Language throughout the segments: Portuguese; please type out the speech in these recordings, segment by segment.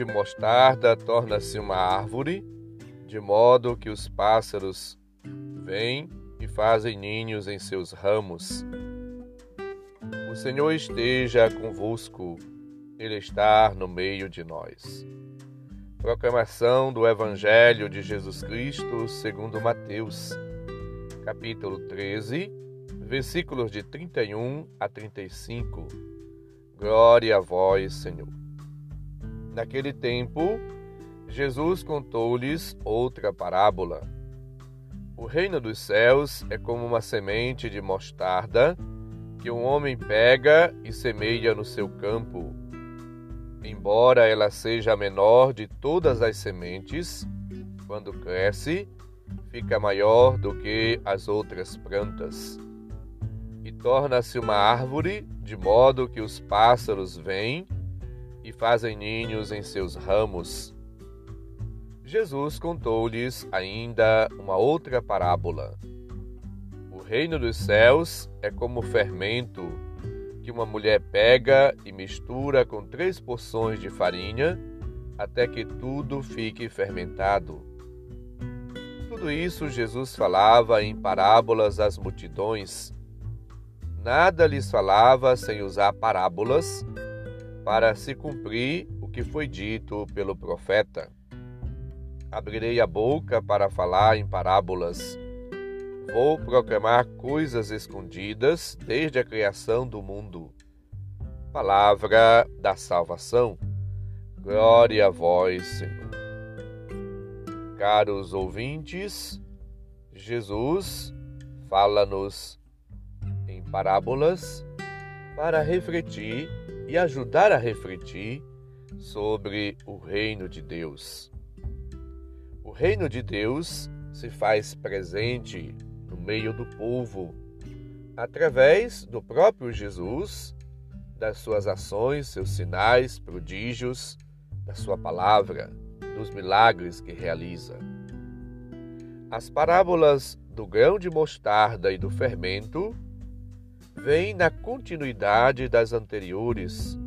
de mostarda torna-se uma árvore, de modo que os pássaros vêm e fazem ninhos em seus ramos. O Senhor esteja convosco, Ele está no meio de nós. Proclamação do Evangelho de Jesus Cristo segundo Mateus, capítulo 13, versículos de 31 a 35. Glória a vós, Senhor. Naquele tempo, Jesus contou-lhes outra parábola. O reino dos céus é como uma semente de mostarda que um homem pega e semeia no seu campo. Embora ela seja a menor de todas as sementes, quando cresce, fica maior do que as outras plantas e torna-se uma árvore, de modo que os pássaros vêm e fazem ninhos em seus ramos. Jesus contou-lhes ainda uma outra parábola. O reino dos céus é como fermento que uma mulher pega e mistura com três porções de farinha até que tudo fique fermentado. Tudo isso Jesus falava em parábolas às multidões. Nada lhes falava sem usar parábolas para se cumprir o que foi dito pelo profeta. Abrirei a boca para falar em parábolas. Vou proclamar coisas escondidas desde a criação do mundo. Palavra da salvação. Glória a vós, Senhor. Caros ouvintes, Jesus fala-nos em parábolas para refletir e ajudar a refletir sobre o reino de Deus. O reino de Deus se faz presente no meio do povo através do próprio Jesus, das suas ações, seus sinais, prodígios, da sua palavra, dos milagres que realiza. As parábolas do grão de mostarda e do fermento vem na continuidade das anteriores,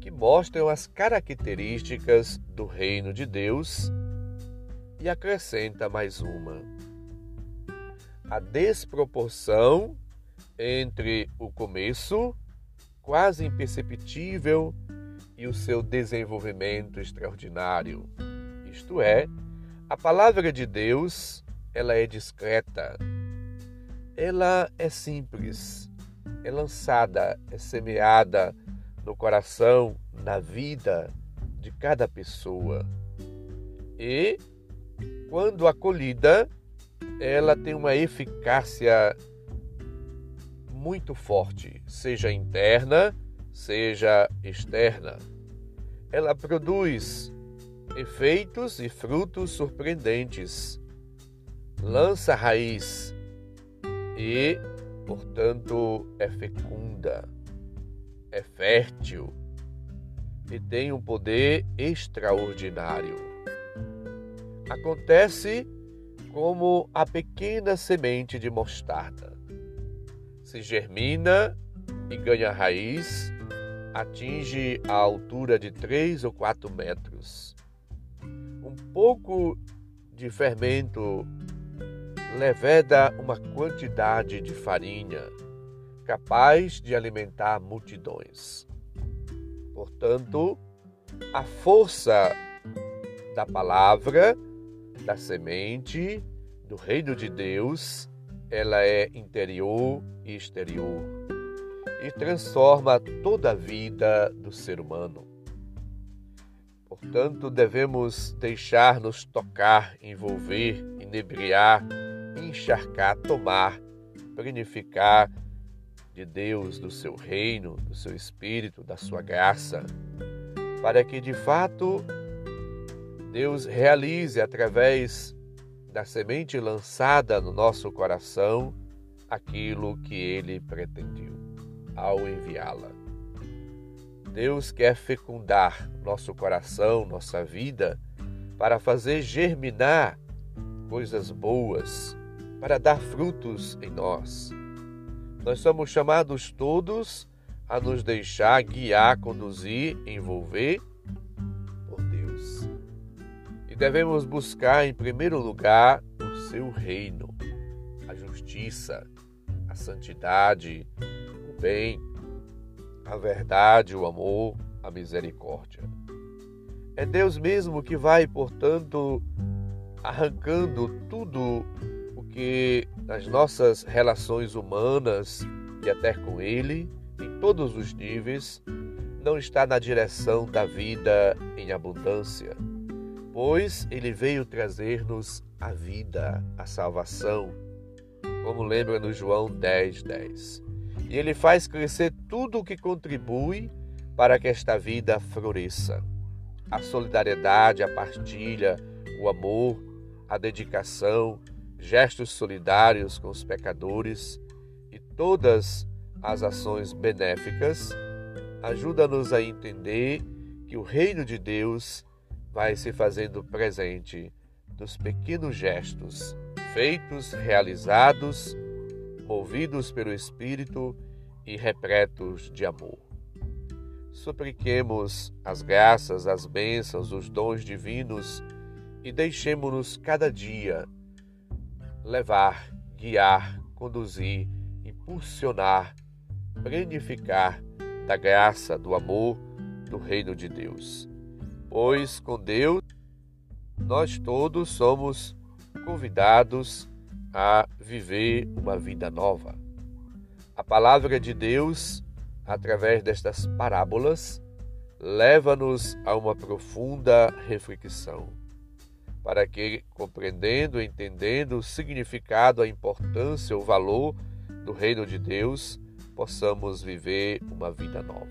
que mostram as características do reino de Deus e acrescenta mais uma. A desproporção entre o começo, quase imperceptível, e o seu desenvolvimento extraordinário. Isto é, a palavra de Deus, ela é discreta. Ela é simples, é lançada, é semeada no coração, na vida de cada pessoa. E, quando acolhida, ela tem uma eficácia muito forte, seja interna, seja externa. Ela produz efeitos e frutos surpreendentes, lança raiz e portanto, é fecunda, é fértil e tem um poder extraordinário. Acontece como a pequena semente de mostarda. Se germina e ganha raiz, atinge a altura de 3 ou 4 metros. Um pouco de fermento leveda uma quantidade de farinha capaz de alimentar multidões. Portanto, a força da palavra, da semente, do reino de Deus, ela é interior e exterior e transforma toda a vida do ser humano. Portanto, devemos deixar-nos tocar, envolver, inebriar encharcar, tomar, planificar de Deus, do seu reino, do seu espírito, da sua graça, para que de fato Deus realize através da semente lançada no nosso coração aquilo que ele pretendeu ao enviá-la. Deus quer fecundar nosso coração, nossa vida, para fazer germinar coisas boas, para dar frutos em nós. Nós somos chamados todos a nos deixar guiar, conduzir, envolver por Deus. devemos buscar em primeiro lugar o seu reino, a justiça, a santidade, o bem, a verdade, o amor, a misericórdia. É Deus mesmo que vai, portanto, arrancando tudo que nas nossas relações humanas e até com Ele, em todos os níveis, não está na direção da vida em abundância, pois Ele veio trazer-nos a vida, a salvação, como lembra no João 10, 10. E Ele faz crescer tudo o que contribui para que esta vida floresça a solidariedade, a partilha, o amor, a dedicação, gestos solidários com os pecadores e todas as ações benéficas ajuda-nos a entender que o reino de Deus vai se fazendo presente nos pequenos gestos feitos, realizados, movidos pelo Espírito e repletos de amor. Supliquemos as graças, as bênçãos, os dons divinos e deixemos-nos cada dia levar, guiar, conduzir, impulsionar, planificar da graça, do amor, do reino de Deus. Pois com Deus nós todos somos convidados a viver uma vida nova. A palavra de Deus através destas parábolas, leva-nos a uma profunda reflexão, para que, compreendendo, entendendo o significado, a importância, o valor do reino de Deus, possamos viver uma vida nova.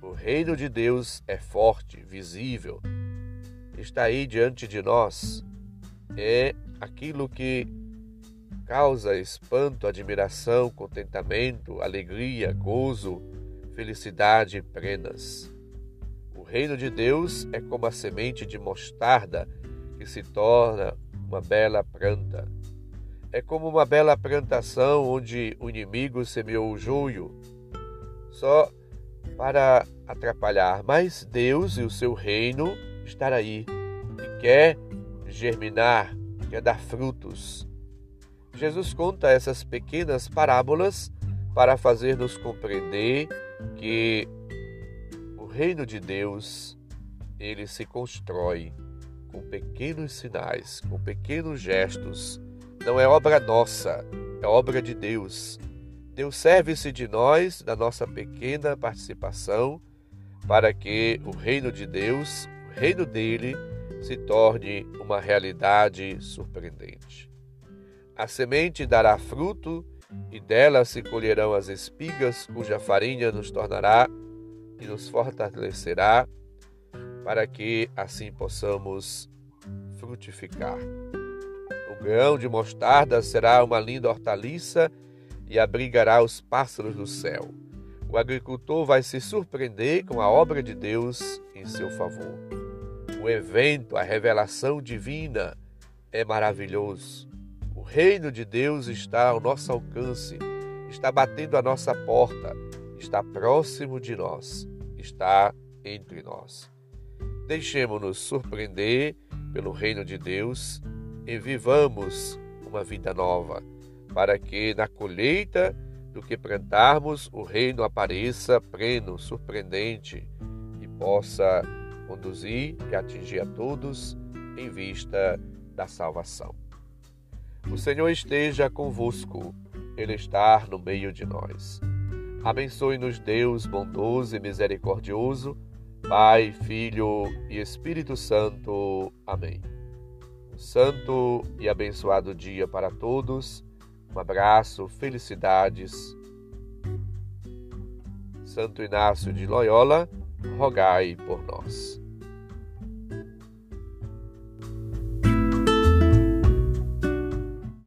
O reino de Deus é forte, visível, está aí diante de nós, é aquilo que causa espanto, admiração, contentamento, alegria, gozo, felicidade plenas. O reino de Deus é como a semente de mostarda que se torna uma bela planta. É como uma bela plantação onde o inimigo semeou o joio, só para atrapalhar, mas Deus e o seu reino estão aí e quer germinar, quer dar frutos Jesus conta essas pequenas parábolas para fazer-nos compreender que reino de Deus ele se constrói com pequenos sinais, com pequenos gestos. Não é obra nossa, é obra de Deus. Deus serve-se de nós, da nossa pequena participação, para que o reino de Deus, o reino dele, se torne uma realidade surpreendente. A semente dará fruto, e dela se colherão as espigas, cuja farinha nos tornará e nos fortalecerá, para que assim possamos frutificar. O grão de mostarda será uma linda hortaliça e abrigará os pássaros do céu. O agricultor vai se surpreender com a obra de Deus em seu favor. O evento, a revelação divina é maravilhoso. O reino de Deus está ao nosso alcance, está batendo a nossa porta, está próximo de nós, está entre nós. Deixemos-nos surpreender pelo reino de Deus e vivamos uma vida nova, para que na colheita do que plantarmos o reino apareça pleno, surpreendente e possa conduzir e atingir a todos em vista da salvação. O Senhor esteja convosco, Ele está no meio de nós. Abençoe-nos, Deus bondoso e misericordioso, Pai, Filho e Espírito Santo. Amém. Um santo e abençoado dia para todos. Um abraço, felicidades. Santo Inácio de Loyola, rogai por nós.